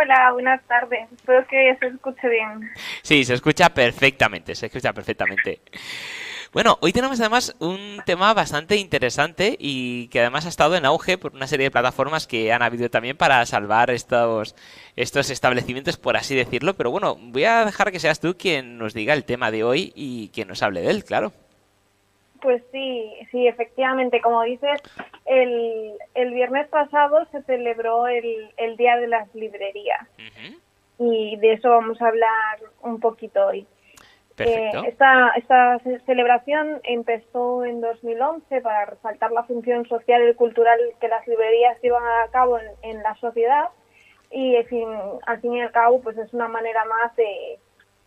Hola, buenas tardes. Espero que se escuche bien. Sí, se escucha perfectamente, se escucha perfectamente. Bueno, hoy tenemos además un tema bastante interesante y que además ha estado en auge por una serie de plataformas que han habido también para salvar estos, estos establecimientos, por así decirlo. Pero bueno, voy a dejar que seas tú quien nos diga el tema de hoy y quien nos hable de él, claro. Pues sí, sí, efectivamente, como dices, el, el viernes pasado se celebró el, el Día de las Librerías. Y de eso vamos a hablar un poquito hoy. Eh, esta, esta celebración empezó en 2011 para resaltar la función social y cultural que las librerías llevan a cabo en, la sociedad. Y al fin y al cabo pues es una manera más de,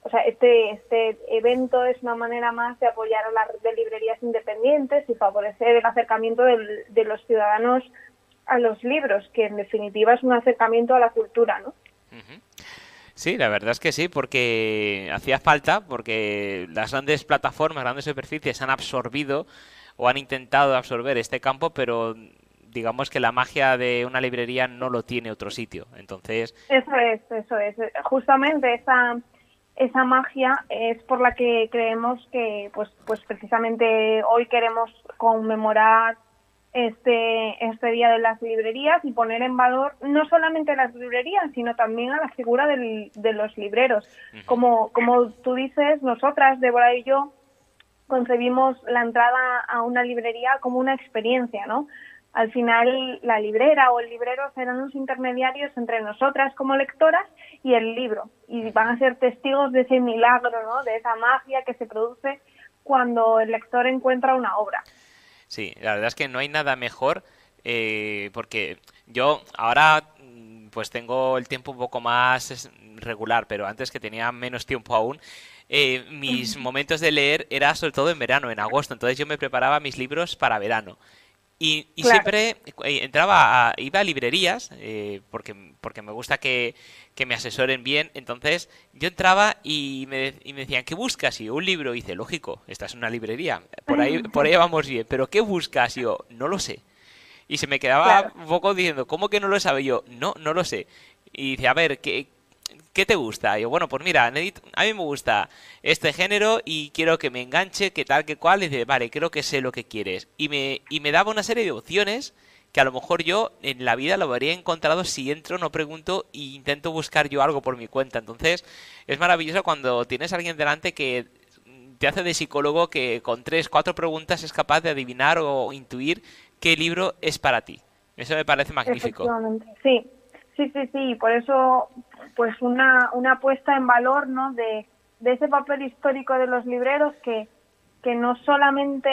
o sea, este, este evento es una manera más de apoyar a la red de librerías independientes y favorecer el acercamiento de los ciudadanos a los libros, que en definitiva es un acercamiento a la cultura, ¿no? Sí, la verdad es que sí, porque hacía falta, porque las grandes plataformas, grandes superficies han absorbido o han intentado absorber este campo, pero digamos que la magia de una librería no lo tiene otro sitio. Entonces. Eso es, eso es. Justamente esa, esa magia es por la que creemos que, pues, pues precisamente hoy queremos conmemorar este, este Día de las Librerías y poner en valor no solamente las librerías, sino también a la figura del, de los libreros. Como, como tú dices, nosotras, Débora y yo, concebimos la entrada a una librería como una experiencia, ¿no? Al final, la librera o el librero serán los intermediarios entre nosotras como lectoras y el libro. Y van a ser testigos de ese milagro, ¿no? De esa magia que se produce cuando el lector encuentra una obra. Sí, la verdad es que no hay nada mejor eh, porque yo ahora mm, pues tengo el tiempo un poco más regular, pero antes que tenía menos tiempo aún, eh, mis momentos de leer era sobre todo en verano, en agosto, entonces yo me preparaba mis libros para verano. Y, siempre eh, entraba a, iba a librerías, porque, porque me gusta que, que, me asesoren bien. Entonces yo entraba y me, y me decían, ¿qué buscas? Y yo, un libro. Y dice, lógico, esta es una librería. Por ahí, por ahí vamos bien. Pero ¿qué buscas? Y yo, no lo sé. Y se me quedaba un poco diciendo, ¿cómo que no lo sabe? yo, no, no lo sé. Y dice, a ver, ¿qué, ¿qué te gusta? Y yo, bueno, pues mira, a mí me gusta este género y quiero que me enganche, que tal, que cual. Y dice, vale, creo que sé lo que quieres. Y me, y me daba una serie de opciones que a lo mejor yo en la vida lo habría encontrado si entro, no pregunto e intento buscar yo algo por mi cuenta. Entonces, es maravilloso cuando tienes a alguien delante que te hace de psicólogo que con tres, cuatro preguntas es capaz de adivinar o intuir qué libro es para ti. Eso me parece magnífico. Sí, sí, sí, sí. Por eso pues una, una puesta en valor ¿no? de, de ese papel histórico de los libreros que, que no solamente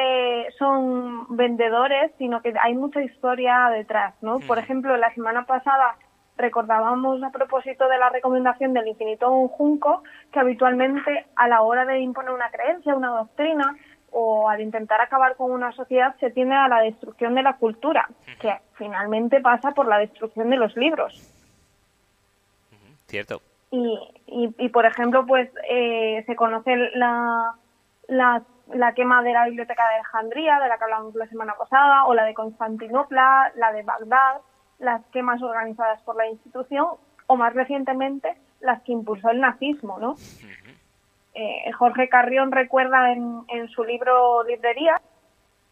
son vendedores, sino que hay mucha historia detrás, ¿no? Por ejemplo, la semana pasada recordábamos a propósito de la recomendación del infinito un junco que habitualmente a la hora de imponer una creencia, una doctrina o al intentar acabar con una sociedad se tiende a la destrucción de la cultura, que finalmente pasa por la destrucción de los libros. Cierto. Y, y, por ejemplo, pues eh, se conoce la, la, la, quema de la Biblioteca de Alejandría, de la que hablamos la semana pasada, o la de Constantinopla, la de Bagdad, las quemas organizadas por la institución, o más recientemente las que impulsó el nazismo, ¿no? Eh, Jorge Carrión recuerda en, su libro Librería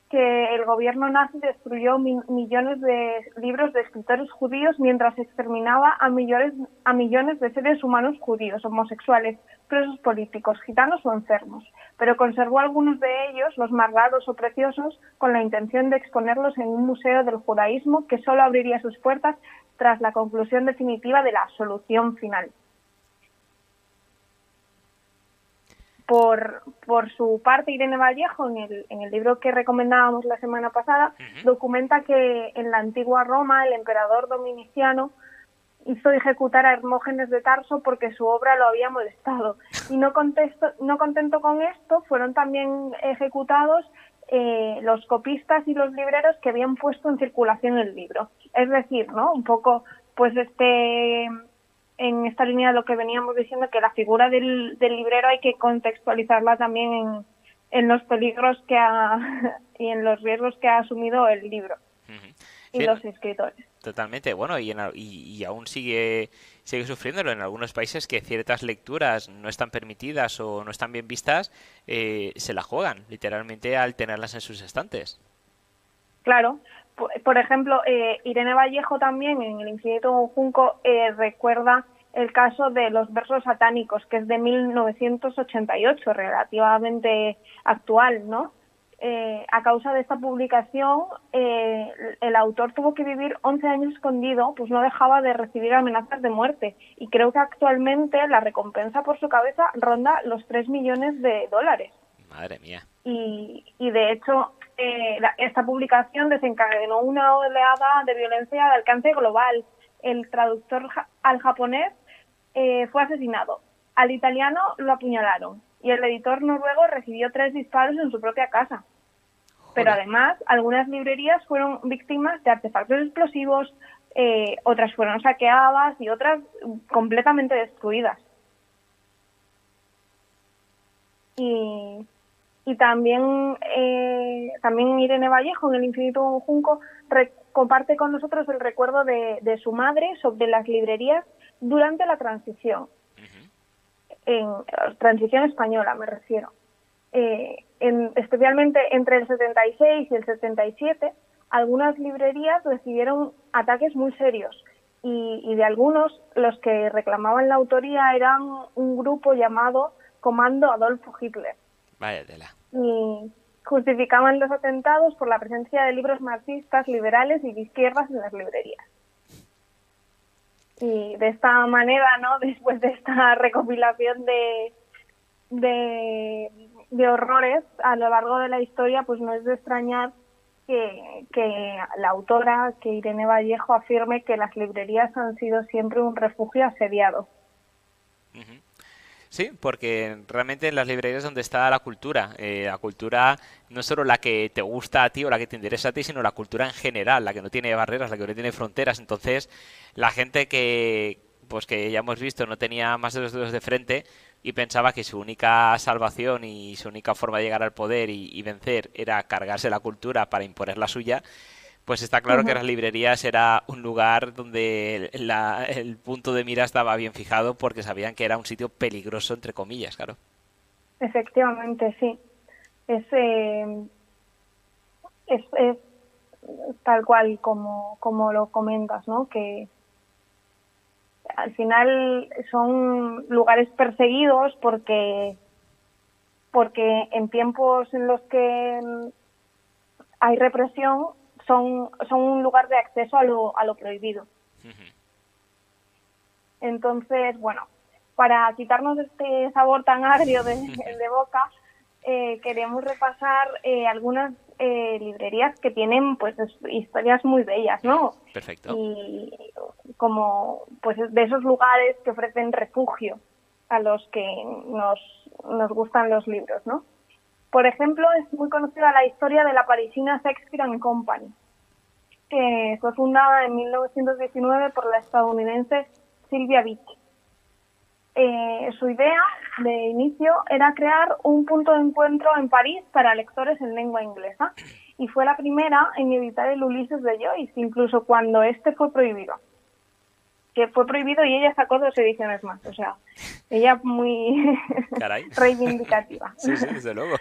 que el gobierno nazi destruyó millones de libros de escritores judíos mientras exterminaba a millones, a millones de seres humanos judíos, homosexuales, presos políticos, gitanos o enfermos, pero conservó algunos de ellos, los más raros o preciosos, con la intención de exponerlos en un museo del judaísmo que solo abriría sus puertas tras la conclusión definitiva de la solución final. Por, por su parte, Irene Vallejo, en el, en el libro que recomendábamos la semana pasada, documenta que en la antigua Roma el emperador dominiciano hizo ejecutar a Hermógenes de Tarso porque su obra lo había molestado. Y no, contesto, no contento con esto, fueron también ejecutados eh, los copistas y los libreros que habían puesto en circulación el libro. Es decir, ¿no? Un poco, pues este en esta línea de lo que veníamos diciendo, que la figura del, librero hay que contextualizarla también en, en los peligros que ha, y en los riesgos que ha asumido el libro y los escritores. totalmente. Bueno, y, y, aún sigue, sigue sufriéndolo en algunos países que ciertas lecturas no están permitidas o no están bien vistas, eh, se la juegan, literalmente, al tenerlas en sus estantes. Claro. Por, ejemplo, eh, Irene Vallejo también en El Infinito Junco eh, recuerda el caso de los versos satánicos, que es de 1988, relativamente actual, ¿no? Eh, a causa de esta publicación, eh, el autor tuvo que vivir 11 años escondido, pues no dejaba de recibir amenazas de muerte. Y creo que actualmente la recompensa por su cabeza ronda los 3 millones de dólares. Madre mía. Y, y de hecho, eh, esta publicación desencadenó una oleada de violencia de alcance global. El traductor al japonés fue asesinado, al italiano lo apuñalaron y el editor noruego recibió tres disparos en su propia casa. Pero además, algunas librerías fueron víctimas de artefactos explosivos, eh, otras fueron saqueadas y otras completamente destruidas. Y, también, eh, también Irene Vallejo, en El Infinito Junco, comparte con nosotros el recuerdo de su madre sobre las librerías durante la transición en transición española, me refiero. Eh, especialmente entre el 76 y el 77, algunas librerías recibieron ataques muy serios y, de algunos los que reclamaban la autoría eran un grupo llamado Comando Adolfo Hitler. Vaya tela. Y justificaban los atentados por la presencia de libros marxistas, liberales y de izquierdas en las librerías y de esta manera, ¿no? Después de esta recopilación de, de, horrores a lo largo de la historia, pues no es de extrañar que, que la autora, que Irene Vallejo, afirme que las librerías han sido siempre un refugio asediado. Sí, porque realmente en las librerías es donde está la cultura. Eh, la cultura no solo la que te gusta a ti o la que te interesa a ti, sino la cultura en general, la que no tiene barreras, la que no tiene fronteras. Entonces, la gente que, pues que ya hemos visto, no tenía más de los dedos de frente y pensaba que su única salvación y su única forma de llegar al poder y vencer era cargarse la cultura para imponer la suya, pues está claro que las librerías era un lugar donde el punto de mira estaba bien fijado porque sabían que era un sitio peligroso, entre comillas, claro. Efectivamente, sí. Es, eh, es, tal cual como, como lo comentas, ¿no? Que al final son lugares perseguidos porque porque en tiempos en los que hay represión son, son un lugar de acceso a lo, a lo prohibido. Entonces, bueno, para quitarnos este sabor tan agrio de, de boca, eh, queremos repasar eh, algunas eh, librerías que tienen pues historias muy bellas, ¿no? Perfecto. Y como pues de esos lugares que ofrecen refugio a los que nos, nos gustan los libros, ¿no? Por ejemplo, es muy conocida la historia de la parisina Shakespeare Company, que fue fundada en 1919 por la estadounidense Sylvia Beach. Eh, su idea de inicio era crear un punto de encuentro en París para lectores en lengua inglesa y fue la primera en editar el Ulises de Joyce, incluso cuando este fue prohibido. Que fue prohibido y ella sacó dos ediciones más, o sea, ella muy reivindicativa. sí, sí, desde luego.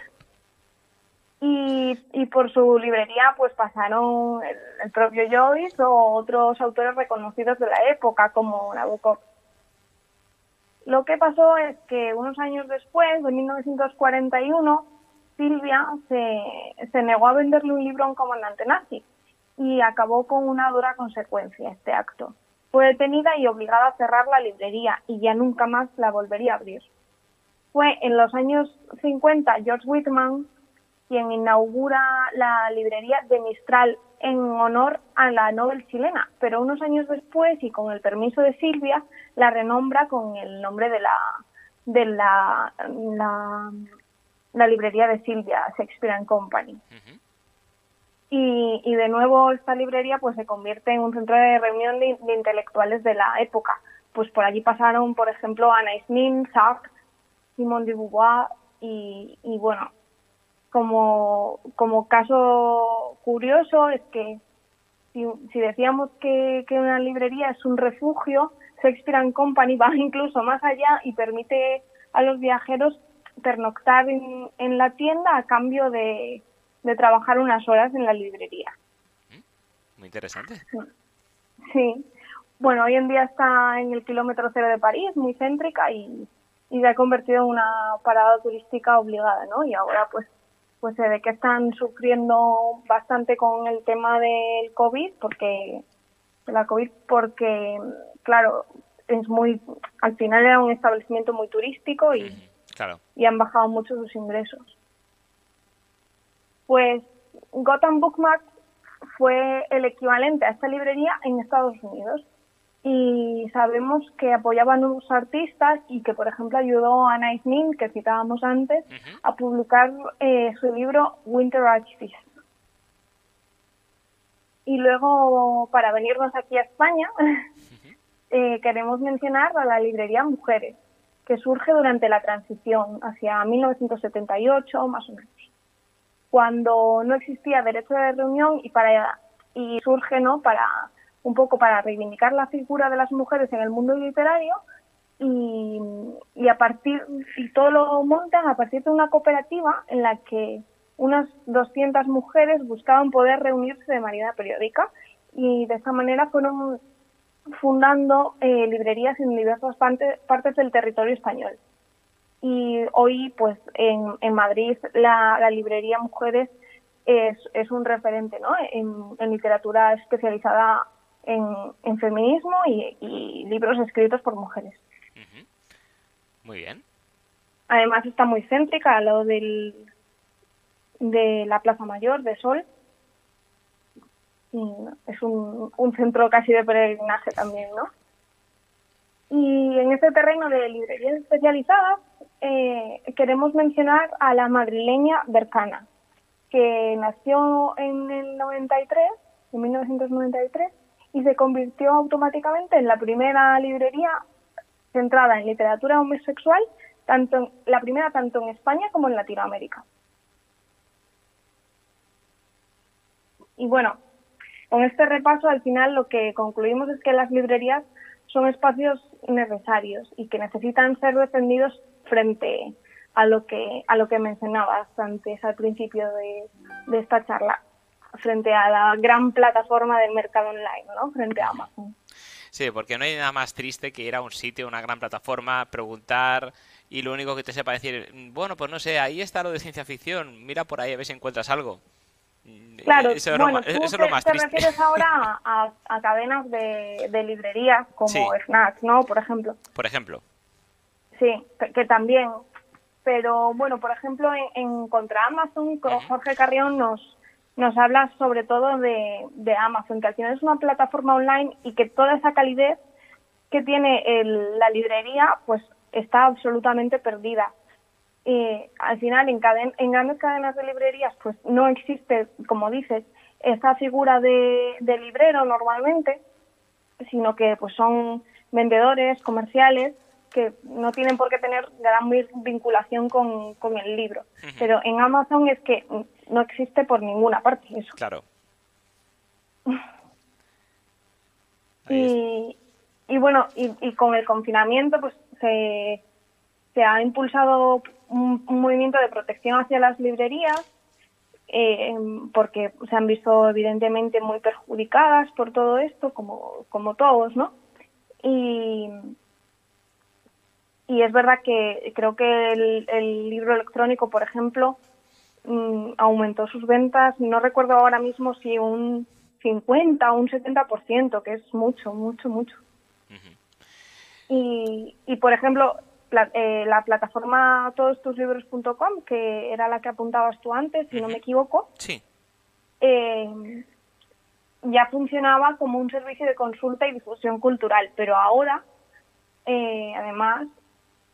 Y, y por su librería pues pasaron el, propio Joyce o otros autores reconocidos de la época como Nabokov. Lo que pasó es que unos años después, de 1941, Silvia se, se negó a venderle un libro a un comandante nazi y acabó con una dura consecuencia este acto. Fue detenida y obligada a cerrar la librería y ya nunca más la volvería a abrir. Fue en los años 50 George Whitman quien inaugura la librería de Mistral en honor a la Nobel chilena, pero unos años después y con el permiso de Silvia la renombra con el nombre de la de la, la, librería de Silvia, Shakespeare and Company. y, y, de nuevo esta librería pues se convierte en un centro de reunión de, intelectuales de la época. Pues por allí pasaron, por ejemplo, Anna Nin, Sartre, Simone de Beauvoir y, y bueno, como, como caso curioso es que si, si decíamos que, que una librería es un refugio, Shakespeare and Company va incluso más allá y permite a los viajeros pernoctar en, en la tienda a cambio de, de trabajar unas horas en la librería. Muy interesante. Sí. Bueno, hoy en día está en el kilómetro cero de París, muy céntrica y, y se ha convertido en una parada turística obligada, ¿no? Y ahora pues pues se ve que están sufriendo bastante con el tema del COVID porque la COVID porque claro, es muy al final era un establecimiento muy turístico y claro. y han bajado mucho sus ingresos. Pues Gotham Bookmark fue el equivalente a esta librería en Estados Unidos y sabemos que apoyaba a nuevos artistas y que, por ejemplo, ayudó a Nice Nin, que citábamos antes, a publicar eh, su libro Winter Architects. Y luego, para venirnos aquí a España, eh, queremos mencionar a la librería Mujeres, que surge durante la transición hacia 1978, más o menos, cuando no existía derecho de reunión y para y surge, ¿no? Para un poco para reivindicar la figura de las mujeres en el mundo literario y, a partir y todo lo montan a partir de una cooperativa en la que unas 200 mujeres buscaban poder reunirse de manera periódica y de esta manera fueron fundando eh, librerías en diversas partes, del territorio español. Y hoy, pues, en, en Madrid, la, la librería Mujeres es, es un referente ¿no? en literatura especializada en, feminismo y, libros escritos por mujeres. Muy bien. Además está muy céntrica a lo del, de la Plaza Mayor de Sol. es un, un centro casi de peregrinaje también, ¿no? Y en este terreno de librerías especializadas eh, queremos mencionar a la madrileña Bercana, que nació en el 93, en 1993, y se convirtió automáticamente en la primera librería centrada en literatura homosexual, tanto la primera tanto en España como en Latinoamérica. Y bueno, con este repaso al final lo que concluimos es que las librerías son espacios necesarios y que necesitan ser defendidos frente a lo que a lo que mencionabas antes al principio de, de esta charla frente a la gran plataforma del mercado online, ¿no? Frente a Amazon. Sí, porque no hay nada más triste que ir a un sitio, una gran plataforma, preguntar y lo único que te sepa decir, bueno, pues no sé, ahí está lo de ciencia ficción, mira por ahí a ver si encuentras algo. Claro, eso, bueno, es, tú te, te refieres ahora a, a cadenas de, de, librerías como sí. Snacks, ¿no? Por ejemplo. Por ejemplo. Sí, que también. Pero bueno, por ejemplo, en, en Contra Amazon, Jorge Carrión nos, nos habla sobre todo de, de, Amazon, que al final es una plataforma online y que toda esa calidez que tiene el, la librería, pues está absolutamente perdida. Eh, al final, en, caden en grandes cadenas de librerías, pues no existe, como dices, esa figura de, de librero normalmente, sino que pues son vendedores comerciales que no tienen por qué tener gran vinculación con, con el libro. Uh -huh. Pero en Amazon es que no existe por ninguna parte eso. Claro. y, y bueno, y, y, con el confinamiento pues se, se ha impulsado un, un, movimiento de protección hacia las librerías eh, porque se han visto evidentemente muy perjudicadas por todo esto, como, como todos, ¿no? Y, y es verdad que creo que el, el libro electrónico, por ejemplo, mmm, aumentó sus ventas, no recuerdo ahora mismo si un 50 o un 70%, que es mucho, mucho, mucho. Uh -huh. y, y, por ejemplo, la, eh, la plataforma todostuslibros.com, que era la que apuntabas tú antes, si uh -huh. no me equivoco, sí. eh, ya funcionaba como un servicio de consulta y difusión cultural, pero ahora, eh, además,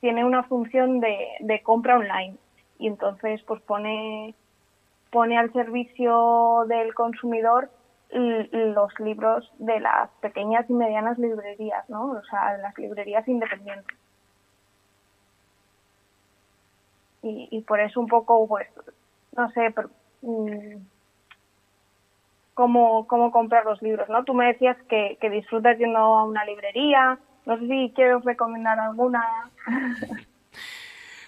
tiene una función de, de compra online y entonces pues pone pone al servicio del consumidor los libros de las pequeñas y medianas librerías, ¿no? O sea, las librerías independientes. Y, y por eso un poco, pues, no sé, mmm, cómo, cómo comprar los libros, ¿no? Tú me decías que, que disfrutas yendo a una librería, no sé si quieres recomendar alguna.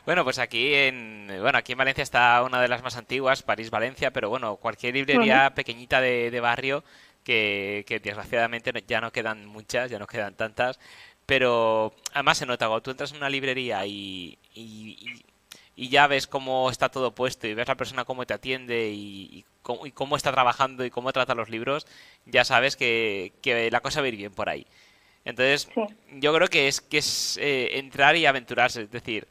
Bueno, pues aquí en bueno aquí en Valencia está una de las más antiguas, París Valencia, pero bueno, cualquier librería pequeñita de, de barrio que, que, desgraciadamente ya no quedan muchas, ya no quedan tantas, pero además se nota cuando tú entras en una librería y, y, y ya ves cómo está todo puesto y ves la persona cómo te atiende y, cómo, está trabajando y cómo trata los libros, ya sabes que, la cosa va a ir bien por ahí. Entonces, yo creo que es que es eh, entrar y aventurarse, es decir,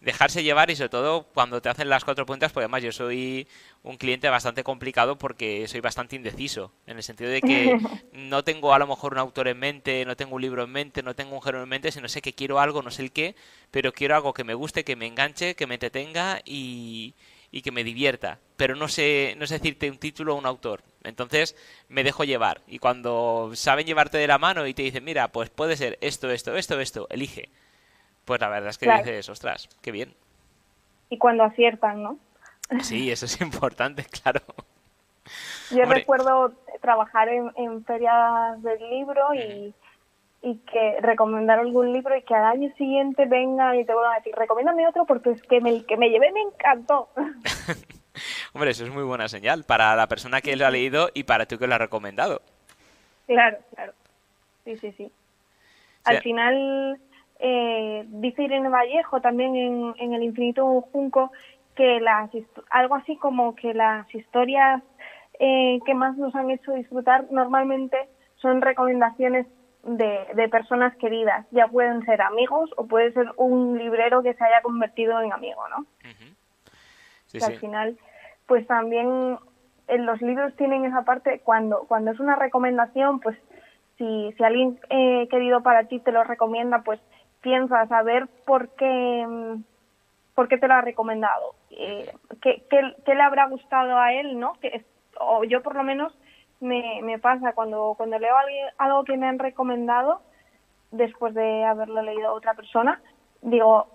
dejarse llevar y sobre todo cuando te hacen las cuatro puntas, pues además yo soy un cliente bastante complicado porque soy bastante indeciso, en el sentido de que no tengo a lo mejor un autor en mente, no tengo un libro en mente, no tengo un género en mente, sino sé que quiero algo, no sé el qué, pero quiero algo que me guste, que me enganche, que me entretenga y, y que me divierta, pero no sé, no sé decirte un título o un autor. Entonces me dejo llevar y cuando saben llevarte de la mano y te dicen, mira, pues puede ser esto, esto, esto, esto, elige pues la verdad es que dices, ostras, qué bien. Y cuando aciertan, ¿no? Sí, eso es importante, claro. Yo recuerdo trabajar en, ferias del libro y, y, que recomendar algún libro y que al año siguiente venga y te vuelvan a decir, recomiéndame otro porque es que el que me llevé me encantó. Hombre, eso es muy buena señal para la persona que lo ha leído y para tú que lo ha recomendado. Claro, claro. Sí, sí, sí. Al final eh, dice Irene Vallejo también en, en El Infinito Junco que las algo así como que las historias eh, que más nos han hecho disfrutar normalmente son recomendaciones de, de, personas queridas. Ya pueden ser amigos o puede ser un librero que se haya convertido en amigo, ¿no? que al final, pues también en los libros tienen esa parte, cuando, cuando es una recomendación, pues si, si alguien eh, querido para ti te lo recomienda, pues piensas, a ver por qué, mm, por qué te lo ha recomendado, eh, ¿qué, qué, le habrá gustado a él, ¿no? Que, o yo por lo menos me, me pasa cuando, cuando leo algo que me han recomendado, después de haberlo leído a otra persona, digo,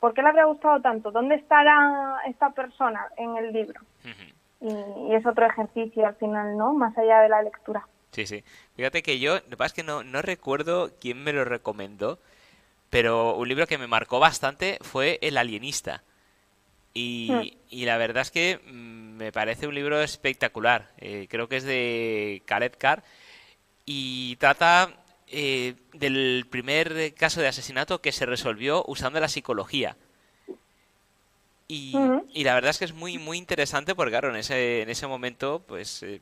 ¿por qué le habría gustado tanto? ¿Dónde estará esta persona en el libro? y, es otro ejercicio al final, ¿no? Más allá de la lectura. Sí, sí. Fíjate que yo, lo que pasa es que no, no recuerdo quién me lo recomendó, pero un libro que me marcó bastante fue El alienista. Y, hmm. y la verdad es que mm, me parece un libro espectacular. Eh, creo que es de Khaled Carr y trata eh, del primer caso de asesinato que se resolvió usando la psicología. Y, y, la verdad es que es muy muy interesante porque claro, en ese, en ese momento pues eh,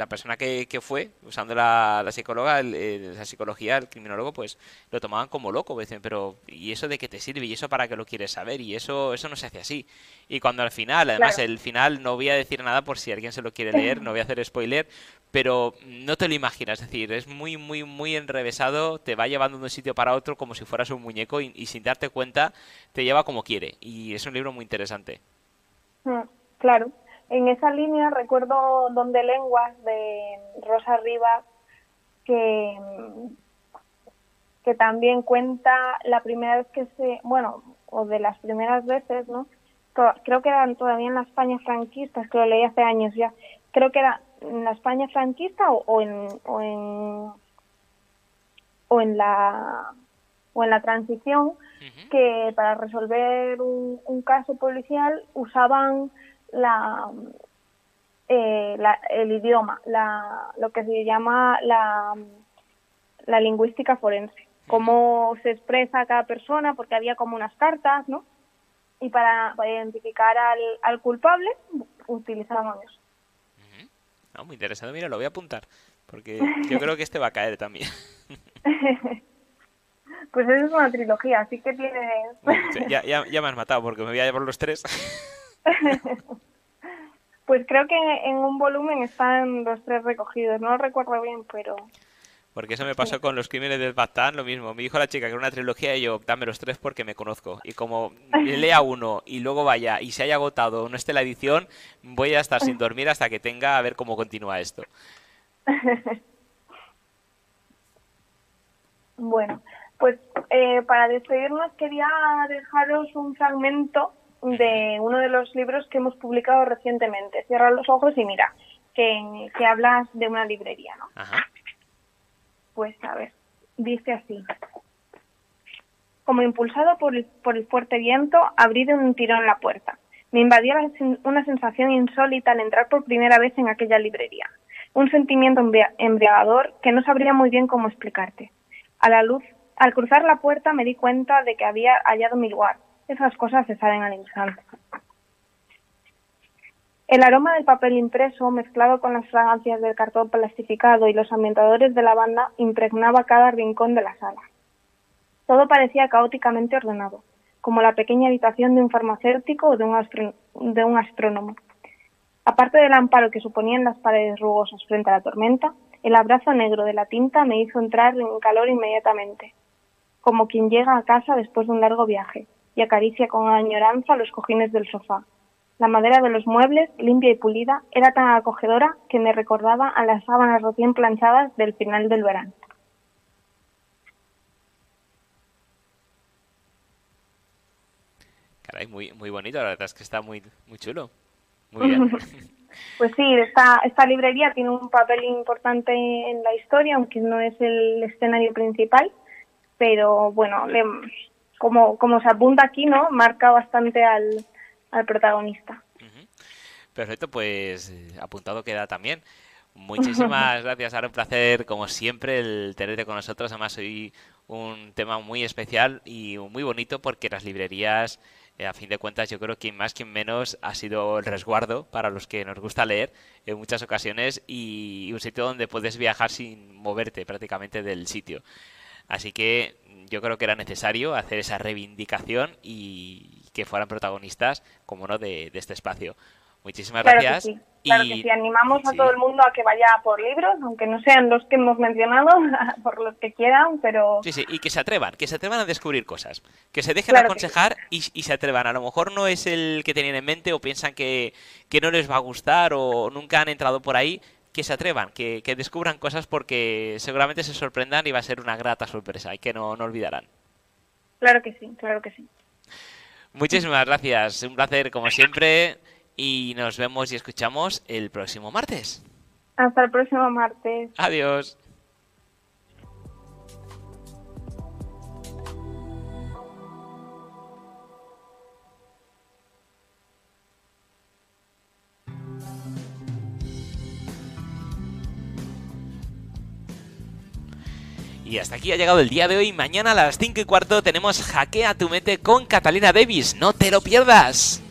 la persona que, que fue, usando la, la psicóloga, la psicología, el criminólogo, pues lo tomaban como loco. Dicen, pero ¿y eso de qué te sirve? ¿Y eso para qué lo quieres saber? Y eso, eso no se hace así. Y cuando al final, además, el final no voy a decir nada por si alguien se lo quiere leer, no voy a hacer spoiler, pero no te lo imaginas. Es decir, es muy, muy, muy enrevesado, te va llevando de un sitio para otro como si fueras un muñeco y, sin darte cuenta te lleva como quiere. Y es un libro muy interesante. Mm, claro. En esa línea recuerdo Donde Lenguas de Rosa Rivas, que, que también cuenta la primera vez que se, bueno, o de las primeras veces, ¿no? Creo que eran todavía en la España franquista, es que lo leí hace años ya. Creo que era en la España franquista o, en, o en o en la o en la transición que para resolver un caso policial usaban eh, la, el idioma, la, lo que se llama la, la lingüística forense, cómo se expresa cada persona, porque había como unas cartas, ¿no? Y para, identificar al, al culpable utilizábamos eso. muy interesante, mira, lo voy a apuntar, porque yo creo que este va a caer también. pues es una trilogía, así que tiene... ya, ya, ya me has matado, porque me voy a llevar los tres. Pues creo que en un volumen están los tres recogidos, no lo recuerdo bien, pero... Porque eso me pasó con los crímenes del Batán, lo mismo. Me dijo la chica que era una trilogía y yo, dame los tres porque me conozco. Y como lea uno y luego vaya y se haya agotado o no esté la edición, voy a estar sin dormir hasta que tenga a ver cómo continúa esto. bueno, pues eh, para despedirnos quería dejaros un fragmento de uno de los libros que hemos publicado recientemente, Cierra los ojos y mira, que, que hablas de una librería, ¿no? Pues a ver, dice así. Como impulsado por el, por el fuerte viento, abrí de un tirón la puerta. Me invadió una sensación insólita al entrar por primera vez en aquella librería. Un sentimiento embriagador que no sabría muy bien cómo explicarte. A la luz, al cruzar la puerta me di cuenta de que había hallado mi lugar. Esas cosas se saben al instante. El aroma del papel impreso, mezclado con las fragancias del cartón plastificado y los ambientadores de la banda, impregnaba cada rincón de la sala. Todo parecía caóticamente ordenado, como la pequeña habitación de un farmacéutico o de un, de un astrónomo. Aparte del amparo que suponían las paredes rugosas frente a la tormenta, el abrazo negro de la tinta me hizo entrar en calor inmediatamente, como quien llega a casa después de un largo viaje y acaricia con añoranza los cojines del sofá, la madera de los muebles, limpia y pulida, era tan acogedora que me recordaba a las sábanas recién planchadas del final del verano. Caray, muy, muy bonito, la verdad es que está muy, muy chulo. Muy bien. pues sí, esta, esta librería tiene un papel importante en la historia, aunque no es el escenario principal, pero bueno, como, como se apunta aquí, ¿no? Marca bastante al, al protagonista. Perfecto, pues eh, apuntado queda también. Muchísimas gracias, ahora un placer como siempre el tenerte con nosotros. Además hoy un tema muy especial y muy bonito porque las librerías, eh, a fin de cuentas, yo creo que más que menos ha sido el resguardo para los que nos gusta leer en muchas ocasiones y un sitio donde puedes viajar sin moverte prácticamente del sitio. Así que yo creo que era necesario hacer esa reivindicación y que fueran protagonistas, como no, de, este espacio. Muchísimas gracias. Que sí. Claro que sí, animamos a todo el mundo a que vaya por libros, aunque no sean los que hemos mencionado, por los que quieran, pero... Sí, sí, y que se atrevan, que se atrevan a descubrir cosas, que se dejen aconsejar y, se atrevan. A lo mejor no es el que tenían en mente o piensan que, que no les va a gustar o nunca han entrado por ahí, que se atrevan, que, que, descubran cosas porque seguramente se sorprendan y va a ser una grata sorpresa y que no, no olvidarán. Claro que sí, claro que sí. Muchísimas gracias, un placer como siempre y nos vemos y escuchamos el próximo martes. Hasta el próximo martes. Adiós. Y hasta aquí ha llegado el día de hoy. Mañana a las 5 y cuarto tenemos Hackea tu Mete con Catalina Davis. No te lo pierdas.